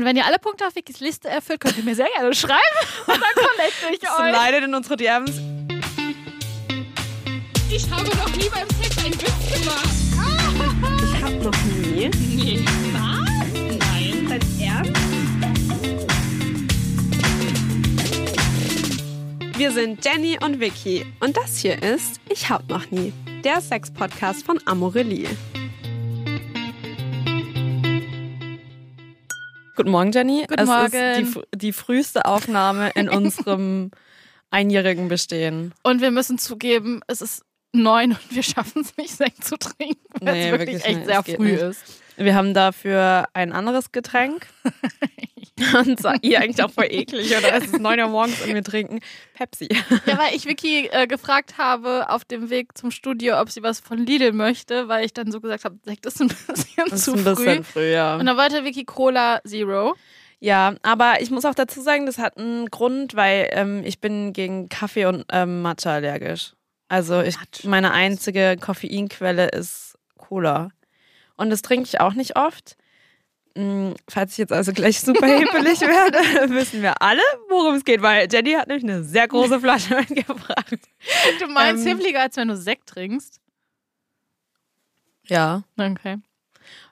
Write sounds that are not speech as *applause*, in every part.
Und wenn ihr alle Punkte auf Wikis Liste erfüllt, könnt ihr mir sehr gerne schreiben *laughs* und dann connecte ich euch. Leidet in unsere DMs. Ich habe noch nie beim Sex einen Witz gemacht. Ich hab noch nie. Nee. Was? Nein. Dein Ernst? Wir sind Jenny und Vicky und das hier ist Ich hab noch nie, der Sex-Podcast von Amorelie. Guten Morgen, Jenny. Guten es Morgen. ist die, die früheste Aufnahme in *laughs* unserem einjährigen Bestehen. Und wir müssen zugeben, es ist neun und wir schaffen es nicht, *laughs* Sekt zu trinken, weil Nee, es wirklich, wirklich echt nicht. sehr früh nicht. ist. Wir haben dafür ein anderes Getränk. *laughs* und sah ihr eigentlich auch voll eklig, oder? Es ist 9 Uhr morgens und wir trinken Pepsi. Ja, weil ich Vicky äh, gefragt habe auf dem Weg zum Studio, ob sie was von Lidl möchte, weil ich dann so gesagt habe, Sekt ist ein bisschen Das ist zu ein früh. bisschen früh, ja. Und dann wollte Vicky Cola Zero. Ja, aber ich muss auch dazu sagen, das hat einen Grund, weil ähm, ich bin gegen Kaffee und ähm, Matcha allergisch. Also ich, meine einzige Koffeinquelle ist Cola. Und das trinke ich auch nicht oft. Hm, Falls ich jetzt also gleich super hippelig werde, *laughs* wissen wir alle, worum es geht, weil Jenny hat nämlich eine sehr große Flasche *laughs* mitgebracht. Du meinst Ähm. hibbeliger, als wenn du Sekt trinkst? Ja. Okay.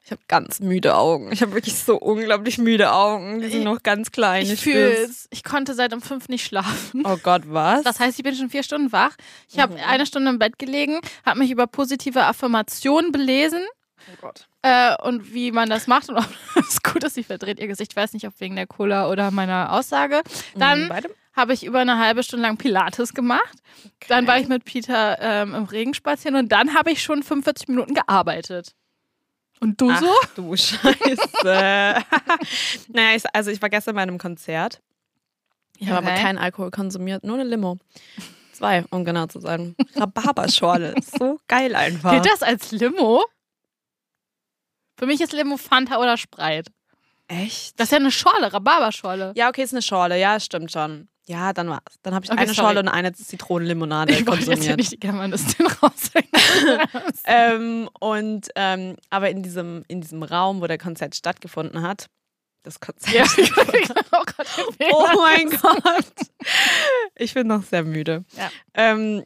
Ich habe ganz müde Augen. Ich habe wirklich so unglaublich müde Augen. Die sind Ich- noch ganz klein. Ich spür's. fühle es. Ich konnte seit um fünf nicht schlafen. Oh Gott, was? Das heißt, ich bin schon vier Stunden wach. Ich habe Mhm. eine Stunde im Bett gelegen, habe mich über positive Affirmationen belesen oh Gott. äh, und wie man das macht. Und ob *laughs* es gut ist, sie verdreht ihr Gesicht. Ich weiß nicht, ob wegen der Cola oder meiner Aussage. Dann Mhm, habe ich über eine halbe Stunde lang Pilates gemacht. Dann war ich mit Peter ähm, im Regen spazieren und dann habe ich schon 45 Minuten gearbeitet. Und du Ach, so? du *laughs* Scheiße. *laughs* naja, ich, also ich war gestern bei einem Konzert. Ich habe aber Okay. keinen Alkohol konsumiert, nur eine Limo. Zwei, um genau zu sein. Rhabarberschorle. so geil einfach. Gilt das als Limo? Für mich ist Limo Fanta oder Sprite. Echt? Das ist ja eine Schorle, Rhabarberschorle. ja, okay, ist eine Schorle. Ja, stimmt schon. Ja, dann war's. Dann habe ich Okay, eine sorry. Schorle und eine Zitronenlimonade Ich wollte jetzt hier konsumiert. nicht die Germanistin raushängen. *laughs* ähm, und ähm, aber in diesem, in diesem Raum, wo der Konzert stattgefunden hat, das Konzert. ja, *laughs* oh Gott, den Oh Fehler. mein Gott. Ich bin noch sehr müde. Ja. Ähm,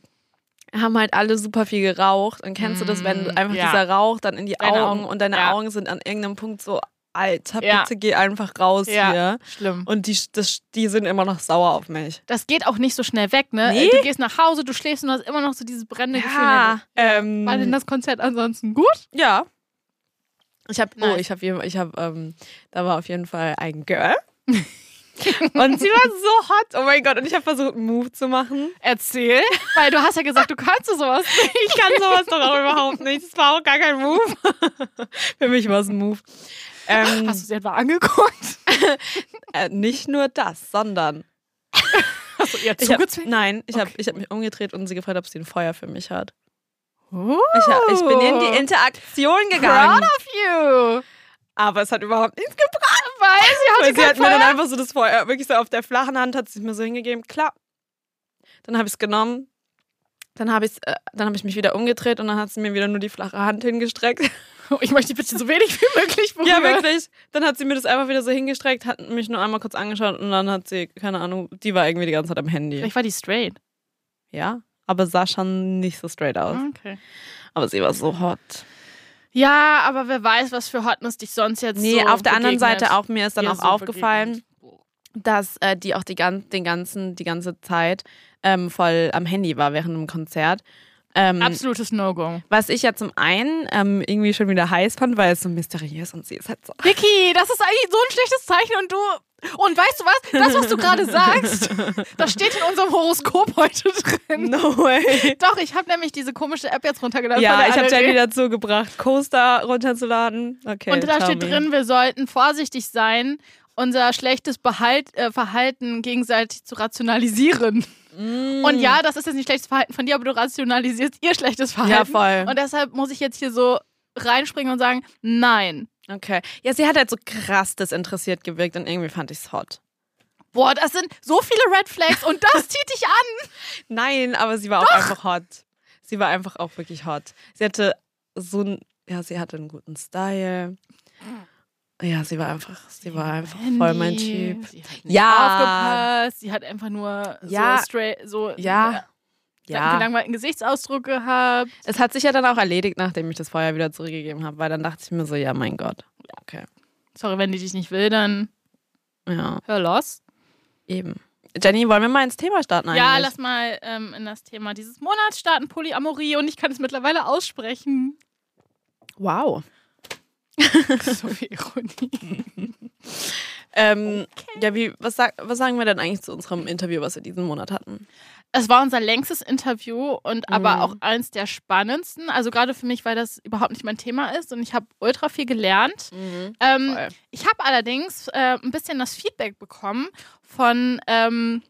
haben halt alle super viel geraucht. Und kennst du das, wenn Mm, einfach ja. dieser Rauch dann in die Deine Augen Augen, und deine ja. Augen sind an irgendeinem Punkt so, Alter, Ja. bitte geh einfach raus Ja. hier. Schlimm. Und die, das, die sind immer noch sauer auf mich. Das geht auch nicht so schnell weg, ne? Nee. Du gehst nach Hause, du schläfst und hast immer noch so dieses brennende Ja. Gefühl. Ähm, War denn das Konzert ansonsten gut? ja. Ich habe, oh, ich habe, ich habe, ähm, da war auf jeden Fall ein Girl. *laughs* und sie war so hot. Oh mein Gott. Und ich habe versucht, einen Move zu machen. Erzähl. Weil du hast ja gesagt, du kannst so sowas nicht. *laughs* Ich kann sowas doch auch überhaupt nicht. Das war auch gar kein Move. *laughs* Für mich war es ein Move. Ähm, Hast du sie etwa angeguckt? *laughs* äh, nicht nur das, sondern Hast du ihr zugezwungen? nein, ich habe Okay. ich hab mich umgedreht und sie gefragt, ob sie ein Feuer für mich hat. Oh. Ich, hab, ich bin in die Interaktion gegangen. Proud of you. Aber es hat überhaupt nichts gebracht. Weil sie hatte Weil sie hat mir dann einfach so das Feuer, wirklich so auf der flachen Hand hat sie es mir so hingegeben. Klar. Dann habe ich es genommen. Dann habe ich, äh, dann hab ich mich wieder umgedreht und dann hat sie mir wieder nur die flache Hand hingestreckt. *laughs* Ich möchte bitte so wenig wie möglich berühren. Ja, wirklich. Dann hat sie mir das einfach wieder so hingestreckt, hat mich nur einmal kurz angeschaut und dann hat sie, keine Ahnung, die war irgendwie die ganze Zeit am Handy. Vielleicht war die straight. Ja, aber sah schon nicht so straight aus. Okay. Aber sie war so hot. Ja, aber wer weiß, was für Hotness dich sonst jetzt Nee, so auf der anderen. Seite auch, mir ist dann auch so aufgefallen, begegnet. dass äh, die auch die, gan den ganzen, die ganze Zeit ähm, voll am Handy war während dem Konzert. Ähm, Absolutes No-Go. was ich ja zum einen ähm, irgendwie schon wieder heiß fand, weil es so mysteriös und sie ist halt so. Vicky, das ist eigentlich so ein schlechtes Zeichen und du. Und weißt du was? Das, was du gerade sagst, das steht in unserem Horoskop heute drin. No way. Doch, ich habe nämlich diese komische App jetzt runtergeladen. Ja, ich habe Jenny *laughs* dazu gebracht, Coaster runterzuladen. Okay. Und da steht drin, wir sollten vorsichtig sein, unser schlechtes Behalt, äh, Verhalten gegenseitig zu rationalisieren. Mm. Und ja, das ist jetzt nicht schlechtes Verhalten von dir, aber du rationalisierst ihr schlechtes Verhalten. Ja, voll. Und deshalb muss ich jetzt hier so reinspringen und sagen, nein. Okay. Ja, sie hat halt so krass desinteressiert gewirkt und irgendwie fand ich es hot. Boah, das sind so viele Red Flags und das zieht dich an. *laughs* Nein, aber sie war auch einfach hot. Sie war einfach auch wirklich hot. Sie hatte so ein, ja, sie hatte einen guten Style. Ja, sie war einfach, sie war einfach Handy, voll mein Typ. Sie hat nicht Ja. aufgepasst. Sie hat einfach nur Ja. so straight, so Ja. Ja. gelangweilten Gesichtsausdruck gehabt. Es hat sich ja dann auch erledigt, nachdem ich das Feuer wieder zurückgegeben habe, weil dann dachte ich mir so, ja, mein Gott. Okay. Sorry, wenn die dich nicht will, dann Ja, hör los. eben. Jenny, wollen wir mal ins Thema starten eigentlich? Ja, lass mal ähm, in das Thema dieses Monats starten, Polyamorie. Und ich kann es mittlerweile aussprechen. Wow. *laughs* so viel Ironie. *laughs* Ähm, Ja, wie, was, sag, was sagen wir denn eigentlich zu unserem Interview, was wir diesen Monat hatten? Es war unser längstes Interview und aber Mhm. auch eins der spannendsten. Also gerade für mich, weil das überhaupt nicht mein Thema ist und ich habe ultra viel gelernt. Ähm, Voll. ich habe allerdings äh, ein bisschen das Feedback bekommen von ähm,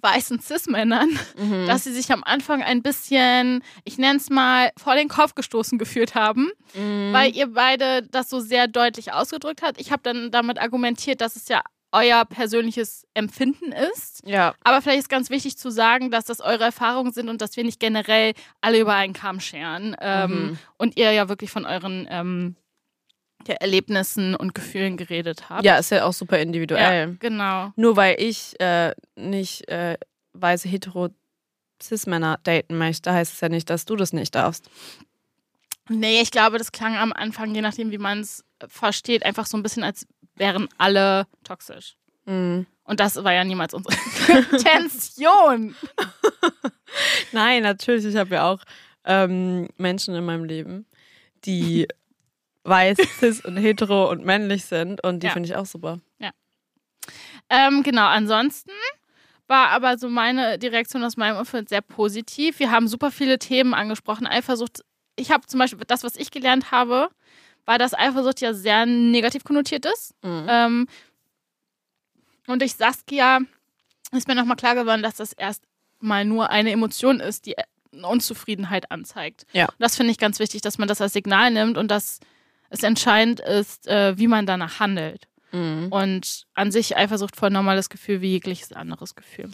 weißen Cis-Männern, Mhm. dass sie sich am Anfang ein bisschen, ich nenne es mal, vor den Kopf gestoßen gefühlt haben, Mhm. weil ihr beide das so sehr deutlich ausgedrückt habt. Ich habe dann damit argumentiert, dass es ja euer persönliches Empfinden ist. ja, Aber vielleicht ist ganz wichtig zu sagen, dass das eure Erfahrungen sind und dass wir nicht generell alle über einen Kamm scheren. Ähm, Mhm. Und ihr ja wirklich von euren ähm, ja, Erlebnissen und Gefühlen geredet habt. ja, ist ja auch super Ja, individuell. genau. Nur weil ich äh, nicht äh, weiße hetero Cis-Männer daten möchte, heißt es ja nicht, dass du das nicht darfst. Nee, ich glaube, das klang am Anfang, je nachdem, wie man es versteht, einfach so ein bisschen, als wären alle toxisch. Mhm. Und das war ja niemals unsere *laughs* Intention. *laughs* Nein, natürlich. Ich habe ja auch ähm, Menschen in meinem Leben, die *laughs* weiß, cis und hetero und männlich sind und die Ja. finde ich auch super. Ähm, genau, ansonsten war aber so meine die Reaktion aus meinem Umfeld sehr positiv. Wir haben super viele Themen angesprochen. Eifersucht, ich habe zum Beispiel das, was ich gelernt habe, war, dass Eifersucht ja sehr negativ konnotiert ist. Mhm. Ähm, und durch Saskia ist mir nochmal klar geworden, dass das erst mal nur eine Emotion ist, die Unzufriedenheit anzeigt. Ja. Und das finde ich ganz wichtig, dass man das als Signal nimmt und dass es entscheidend ist, äh, wie man danach handelt. Mhm. Und an sich Eifersucht voll normales Gefühl wie jegliches anderes Gefühl.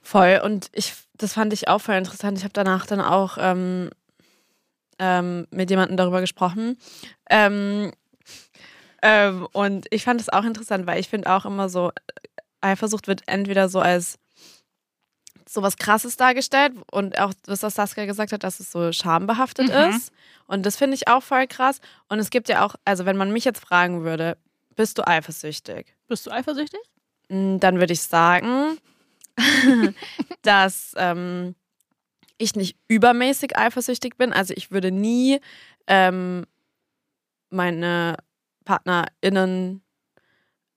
Voll. Und ich, das fand ich auch voll interessant. Ich habe danach dann auch ähm, ähm, mit jemandem darüber gesprochen. Ähm, ähm, und ich fand es auch interessant, weil ich finde auch immer so, Eifersucht wird entweder so als so was Krasses dargestellt und auch, was das Saskia gesagt hat, dass es so schambehaftet Mhm. ist. Und das finde ich auch voll krass. Und es gibt ja auch, also wenn man mich jetzt fragen würde, bist du eifersüchtig? Bist du eifersüchtig? Mm, Dann würde ich sagen, *laughs* dass ähm, ich nicht übermäßig eifersüchtig bin. Also ich würde nie ähm, meine PartnerInnen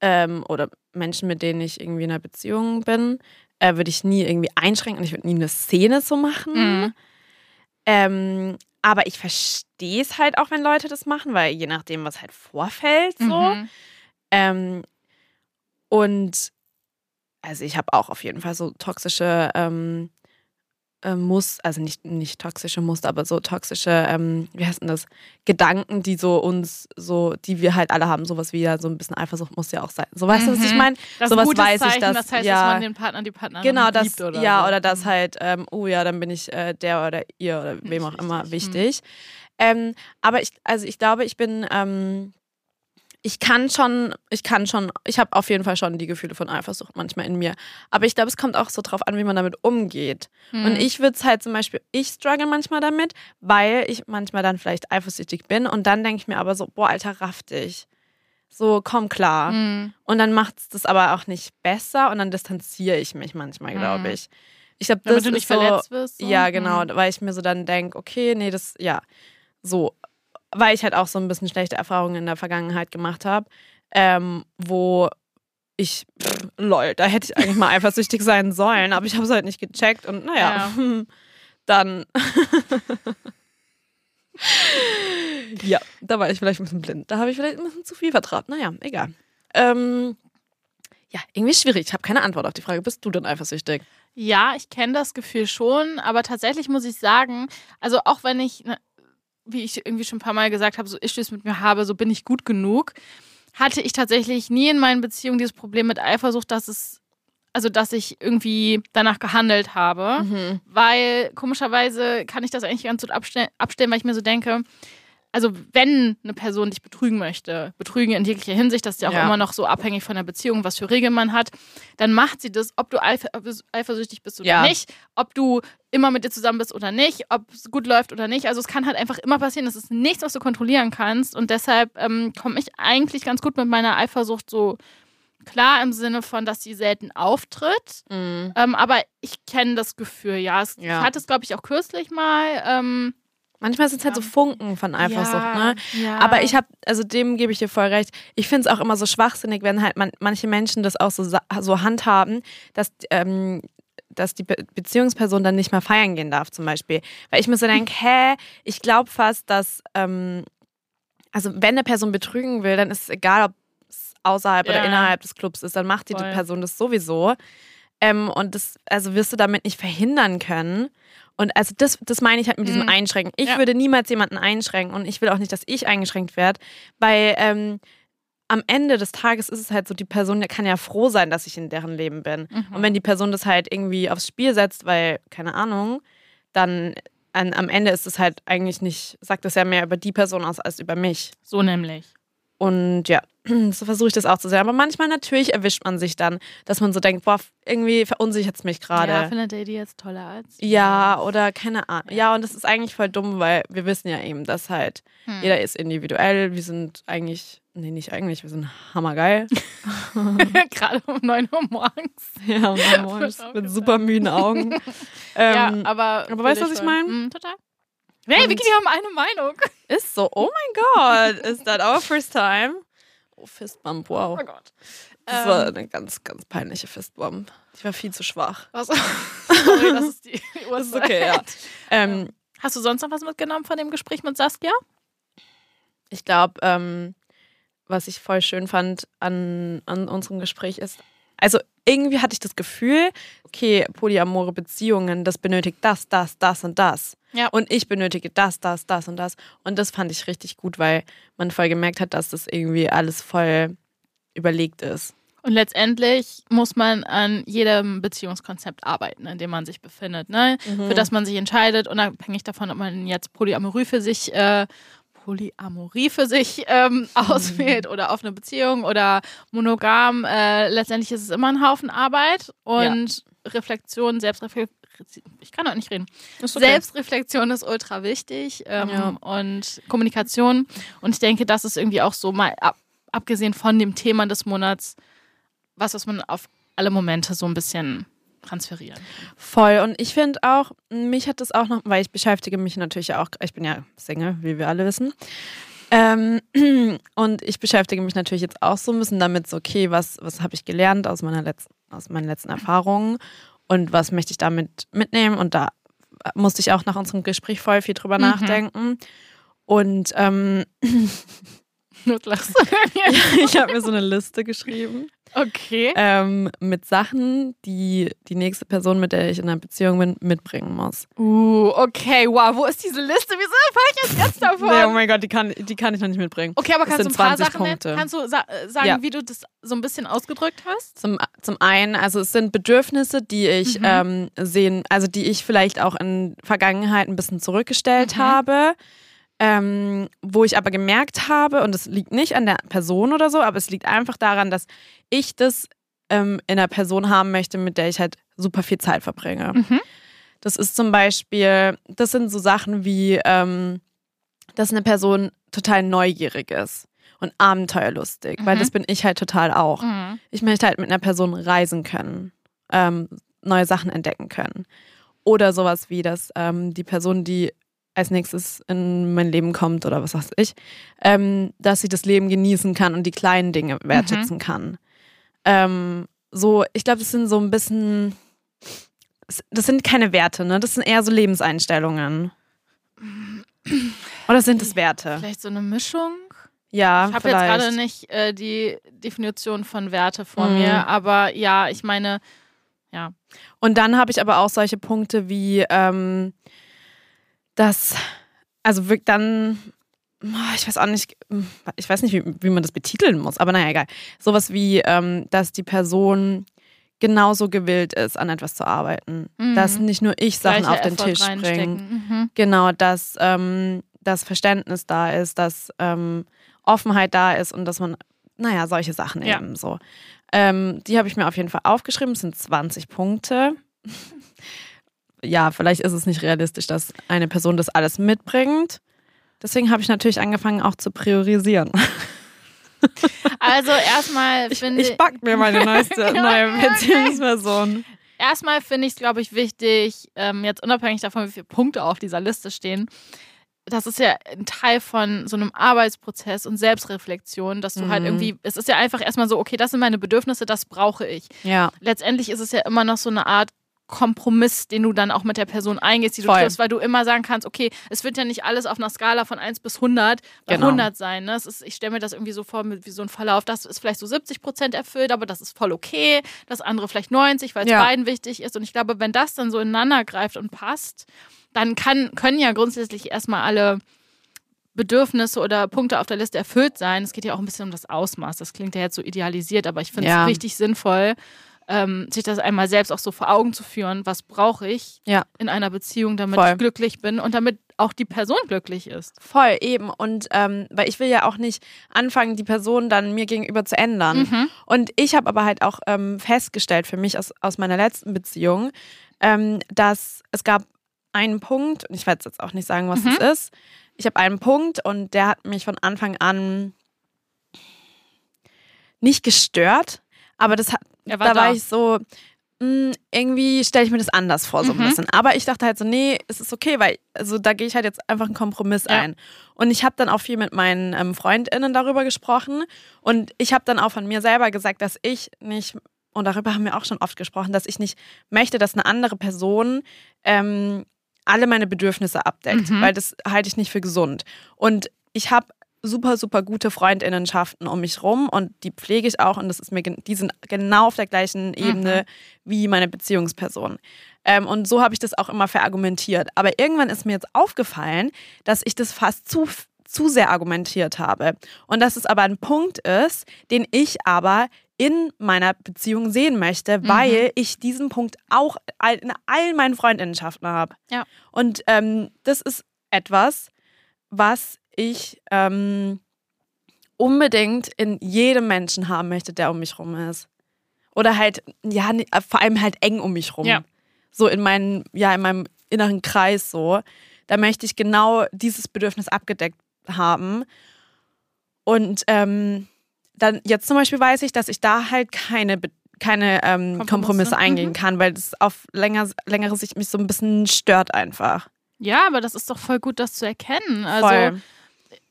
ähm, oder Menschen, mit denen ich irgendwie in einer Beziehung bin, äh, würde ich nie irgendwie einschränken. Ich würde nie eine Szene so machen. Mhm. Ähm, aber ich verstehe es halt auch, wenn Leute das machen, weil je nachdem, was halt vorfällt, so. Mhm. Ähm, und also ich habe auch auf jeden Fall so toxische ähm, äh, Muster, also nicht, nicht toxische Muster, aber so toxische, ähm, wie heißt denn das, Gedanken, die so uns, so, die wir halt alle haben, sowas wie ja so ein bisschen Eifersucht muss ja auch sein. So weißt du, was ich Mhm. meine? Sowas weiß ich, Zeichen, dass- das heißt, ja. dass man den Partner, die Partnerin Genau, das, liebt oder ja, so. oder das Mhm. halt, ähm, oh ja, dann bin ich äh, der oder ihr oder wem auch immer wichtig. wichtig. Ähm, aber ich, also ich glaube, ich bin, ähm, ich kann schon, ich kann schon, ich habe auf jeden Fall schon die Gefühle von Eifersucht manchmal in mir. Aber ich glaube, es kommt auch so drauf an, wie man damit umgeht. Mhm. Und ich würde es halt zum Beispiel, ich struggle manchmal damit, weil ich manchmal dann vielleicht eifersüchtig bin und dann denke ich mir aber so, boah, Alter, raff dich. So, komm klar. Mhm. Und dann macht es das aber auch nicht besser und dann distanziere ich mich manchmal, glaube Mhm. ich. Ich glaube, Damit das du nicht so, verletzt wirst. So. Ja, genau, Mhm. weil ich mir so dann denke, okay, nee, das, ja, so. Weil ich halt auch so ein bisschen schlechte Erfahrungen in der Vergangenheit gemacht habe, ähm, wo ich, pff, lol, da hätte ich eigentlich mal eifersüchtig sein sollen, aber ich habe es halt nicht gecheckt und naja, *laughs* dann. *laughs* ja, da war ich vielleicht ein bisschen blind. Da habe ich vielleicht ein bisschen zu viel vertraut. Naja, egal. Ähm, ja, irgendwie schwierig. Ich habe keine Antwort auf die Frage. Bist du denn eifersüchtig? Ja, ich kenne das Gefühl schon, aber tatsächlich muss ich sagen, also auch wenn ich, ne, wie ich irgendwie schon ein paar Mal gesagt habe, so Issues mit mir habe, so bin ich gut genug, hatte ich tatsächlich nie in meinen Beziehungen dieses Problem mit Eifersucht, dass es, also dass ich irgendwie danach gehandelt habe. Mhm. Weil komischerweise kann ich das eigentlich ganz gut abstellen, abstellen weil ich mir so denke, also wenn eine Person dich betrügen möchte, betrügen in jeglicher Hinsicht, das ist ja auch Ja. immer noch so abhängig von der Beziehung, was für Regeln man hat, dann macht sie das, ob du eifersüchtig bist oder Ja. nicht, ob du immer mit dir zusammen bist oder nicht, ob es gut läuft oder nicht. Also es kann halt einfach immer passieren, das ist nichts, was du kontrollieren kannst und deshalb ähm, komme ich eigentlich ganz gut mit meiner Eifersucht so klar im Sinne von, dass sie selten auftritt. Mhm. Ähm, aber ich kenne das Gefühl, ja. Es, Ja. Ich hatte es, glaube ich, auch kürzlich mal. Ähm, Manchmal sind es halt so Funken von Eifersucht, ja, ne? Ja. Aber ich habe, also dem gebe ich dir voll recht. Ich finde es auch immer so schwachsinnig, wenn halt man, manche Menschen das auch so, so handhaben, dass, ähm, dass die Be Beziehungsperson dann nicht mehr feiern gehen darf, zum Beispiel. Weil ich mir so denke, hä, ich glaube fast, dass, ähm, also wenn eine Person betrügen will, dann ist es egal, ob es außerhalb Ja. oder innerhalb des Clubs ist, dann macht die Voll. Person das sowieso. Ähm, und das, also wirst du damit nicht verhindern können. Und also das, das meine ich halt mit diesem Mhm. Einschränken. Ich Ja. würde niemals jemanden einschränken und ich will auch nicht, dass ich eingeschränkt werde, weil ähm, am Ende des Tages ist es halt so, die Person kann ja froh sein, dass ich in deren Leben bin. Mhm. Und wenn die Person das halt irgendwie aufs Spiel setzt, weil, keine Ahnung, dann an, am Ende ist es halt eigentlich nicht, sagt es ja mehr über die Person aus als über mich. so nämlich. Und ja, *clears throat* so versuche ich das auch zu sehen. Aber manchmal natürlich erwischt man sich dann, dass man so denkt, boah, irgendwie verunsichert es mich Ja, gerade. findet ihr die jetzt toller als? Ja, oder keine Ahnung. Ja, und das ist eigentlich voll dumm, weil wir wissen ja eben, dass halt Hm. jeder ist individuell. Wir sind eigentlich, nee, nicht eigentlich, wir sind hammergeil. *laughs* *laughs* Gerade um 9 Uhr morgens. ja, und dann morgens auch mit super müden Augen. *laughs* ähm, ja, aber. aber weißt du, was ich meine? Mhm, total. Hey, Vicky, wir haben eine Meinung. Ist so, oh mein Gott, is that our first time? Oh, Fistbump, wow. Oh Gott. Das Ähm, war eine ganz, ganz peinliche Fistbump. Ich war viel zu schwach. was? *laughs* Sorry, das ist die *laughs* Uhrzeit. ist okay, ja. Ähm, Hast du sonst noch was mitgenommen von dem Gespräch mit Saskia? ich glaube, ähm, was ich voll schön fand an, an unserem Gespräch ist, also irgendwie hatte ich das Gefühl, okay, polyamore Beziehungen, das benötigt das, das, das und das. Ja. Und ich benötige das, das, das und das. Und das fand ich richtig gut, weil man voll gemerkt hat, dass das irgendwie alles voll überlegt ist. Und letztendlich muss man an jedem Beziehungskonzept arbeiten, in dem man sich befindet, ne? Mhm. Für das man sich entscheidet, unabhängig davon, ob man jetzt Polyamorie für sich, äh, Polyamorie für sich ähm, auswählt oder offene Beziehung oder monogam. Äh, letztendlich ist es immer ein Haufen Arbeit und Reflexion, Selbstreflexion. Ich kann auch nicht reden. Ist okay. Selbstreflexion ist ultra wichtig ähm, Ja. und Kommunikation. Und ich denke, das ist irgendwie auch so mal ab, abgesehen von dem Thema des Monats, was, was man auf alle Momente so ein bisschen transferieren. Voll. Und ich finde auch, mich hat das auch noch, weil ich beschäftige mich natürlich auch, ich bin ja Single, wie wir alle wissen. Ähm, *clears throat* und ich beschäftige mich natürlich jetzt auch so ein bisschen damit, so, okay, was, was habe ich gelernt aus, meiner letzten, aus meinen letzten Erfahrungen und was möchte ich damit mitnehmen? Und da musste ich auch nach unserem Gespräch voll viel drüber Mhm. nachdenken. Und ähm, *laughs* Nur lachst *laughs* ich habe mir so eine Liste geschrieben. Okay. ähm, mit Sachen, die die nächste Person, mit der ich in einer Beziehung bin, mitbringen muss. Uh, okay, wow, wo ist diese Liste? Wieso erfahre ich jetzt jetzt davon? Nee, oh mein Gott, die kann, die kann ich noch nicht mitbringen. Okay, aber Das kannst du ein paar 20 Sachen nennen? Punkte. Kannst du sa äh, sagen, Ja. wie du das so ein bisschen ausgedrückt hast? Zum, zum einen, also es sind Bedürfnisse, die ich Mhm. ähm, sehen, also die ich vielleicht auch in Vergangenheit ein bisschen zurückgestellt Mhm. habe, ähm, wo ich aber gemerkt habe, und es liegt nicht an der Person oder so, aber es liegt einfach daran, dass ich das ähm, in einer Person haben möchte, mit der ich halt super viel Zeit verbringe. Mhm. Das ist zum Beispiel, das sind so Sachen wie, ähm, dass eine Person total neugierig ist und abenteuerlustig, weil Mhm. das bin ich halt total auch. Mhm. Ich möchte halt mit einer Person reisen können, ähm, neue Sachen entdecken können. Oder sowas wie, dass ähm, die Person, die als nächstes in mein Leben kommt oder was weiß ich, ähm, dass sie das Leben genießen kann und die kleinen Dinge wertschätzen kann. Ähm, so, ich glaube, das sind so ein bisschen, das sind keine Werte, ne? Das sind eher so Lebenseinstellungen. Oder sind es Werte? Vielleicht so eine Mischung? Ja, Ich habe jetzt gerade nicht äh, die Definition von Werte vor Mhm. mir, aber ja, ich meine, ja. Und dann habe ich aber auch solche Punkte wie, ähm, dass, also dann, ah, ich weiß auch nicht, ich weiß nicht, wie, wie man das betiteln muss, aber naja, egal. Sowas wie, ähm, dass die Person genauso gewillt ist, an etwas zu arbeiten. Mhm. Dass nicht nur ich Sachen gleicher auf den Effort Tisch bringe. Mhm. Genau, dass, ähm, dass Verständnis da ist, dass ähm, Offenheit da ist und dass man, naja, solche Sachen Ja. eben so. Ähm, die habe ich mir auf jeden Fall aufgeschrieben. Es sind 20 Punkte. Ja, vielleicht ist es nicht realistisch, dass eine Person das alles mitbringt. Deswegen habe ich natürlich angefangen, auch zu priorisieren. *laughs* Also erstmal finde Ich back mir meine neueste, *laughs* neue. Beziehungsperson. Erstmal finde ich es, glaube ich, wichtig, ähm, jetzt unabhängig davon, wie viele Punkte auf dieser Liste stehen, das ist ja ein Teil von so einem Arbeitsprozess und Selbstreflexion, dass du halt Mhm. irgendwie, es ist ja einfach erstmal so, okay, das sind meine Bedürfnisse, das brauche ich. Ja, Letztendlich ist es ja immer noch so eine Art Kompromiss, den du dann auch mit der Person eingehst, die du Voll. triffst, weil du immer sagen kannst, okay, es wird ja nicht alles auf einer Skala von 1 bis 100 bei Genau. 100 sein. Ne? Ist, ich stelle mir das irgendwie so vor, wie so ein Verlauf, das ist vielleicht so 70 Prozent erfüllt, aber das ist voll okay. Das andere vielleicht 90, weil es Ja. beiden wichtig ist. Und ich glaube, wenn das dann so ineinander greift und passt, dann kann, können ja grundsätzlich erstmal alle Bedürfnisse oder Punkte auf der Liste erfüllt sein. Es geht ja auch ein bisschen um das Ausmaß. Das klingt ja jetzt so idealisiert, aber ich finde es Ja. richtig sinnvoll, ähm, sich das einmal selbst auch so vor Augen zu führen. Was brauche ich ja. in einer Beziehung, damit Voll. ich glücklich bin und damit auch die Person glücklich ist? Voll, eben. Und ähm, weil ich will ja auch nicht anfangen, die Person dann mir gegenüber zu ändern. Mhm. Und ich habe aber halt auch ähm, festgestellt für mich aus, aus meiner letzten Beziehung, ähm, dass es gab einen Punkt, und ich werde jetzt auch nicht sagen, was Mhm. das ist. Ich habe einen Punkt und der hat mich von Anfang an nicht gestört, aber das hat, Er war da da. war ich so, mh, irgendwie stelle ich mir das anders vor, so ein Mhm. bisschen. Aber ich dachte halt so, nee, es ist okay, weil also da gehe ich halt jetzt einfach einen Kompromiss Ja. ein. Und ich habe dann auch viel mit meinen ähm, FreundInnen darüber gesprochen. Und ich habe dann auch von mir selber gesagt, dass ich nicht, und darüber haben wir auch schon oft gesprochen, dass ich nicht möchte, dass eine andere Person ähm, alle meine Bedürfnisse abdeckt, Mhm. weil das halte ich nicht für gesund. Und ich habe super, super gute Freundinnenschaften um mich rum und die pflege ich auch und das ist mir, die sind genau auf der gleichen Ebene wie meine Beziehungsperson. Ähm, und so habe ich das auch immer verargumentiert. Aber irgendwann ist mir jetzt aufgefallen, dass ich das fast zu, zu sehr argumentiert habe. Und dass es aber ein Punkt ist, den ich aber in meiner Beziehung sehen möchte, weil ich diesen Punkt auch in all meinen Freundinnenschaften habe. Ja. Und ähm, das ist etwas, was ich ähm, unbedingt in jedem Menschen haben möchte, der um mich rum ist. Oder halt, ja, äh, vor allem halt eng um mich rum. Ja. So in meinem, ja, in meinem inneren Kreis so. Da möchte ich genau dieses Bedürfnis abgedeckt haben. Und ähm, dann jetzt zum Beispiel weiß ich, dass ich da halt keine, keine ähm, Kompromisse. Kompromisse eingehen Mhm. kann, weil das auf länger, längere Sicht mich so ein bisschen stört einfach. Ja, aber das ist doch voll gut, das zu erkennen. Also, Voll.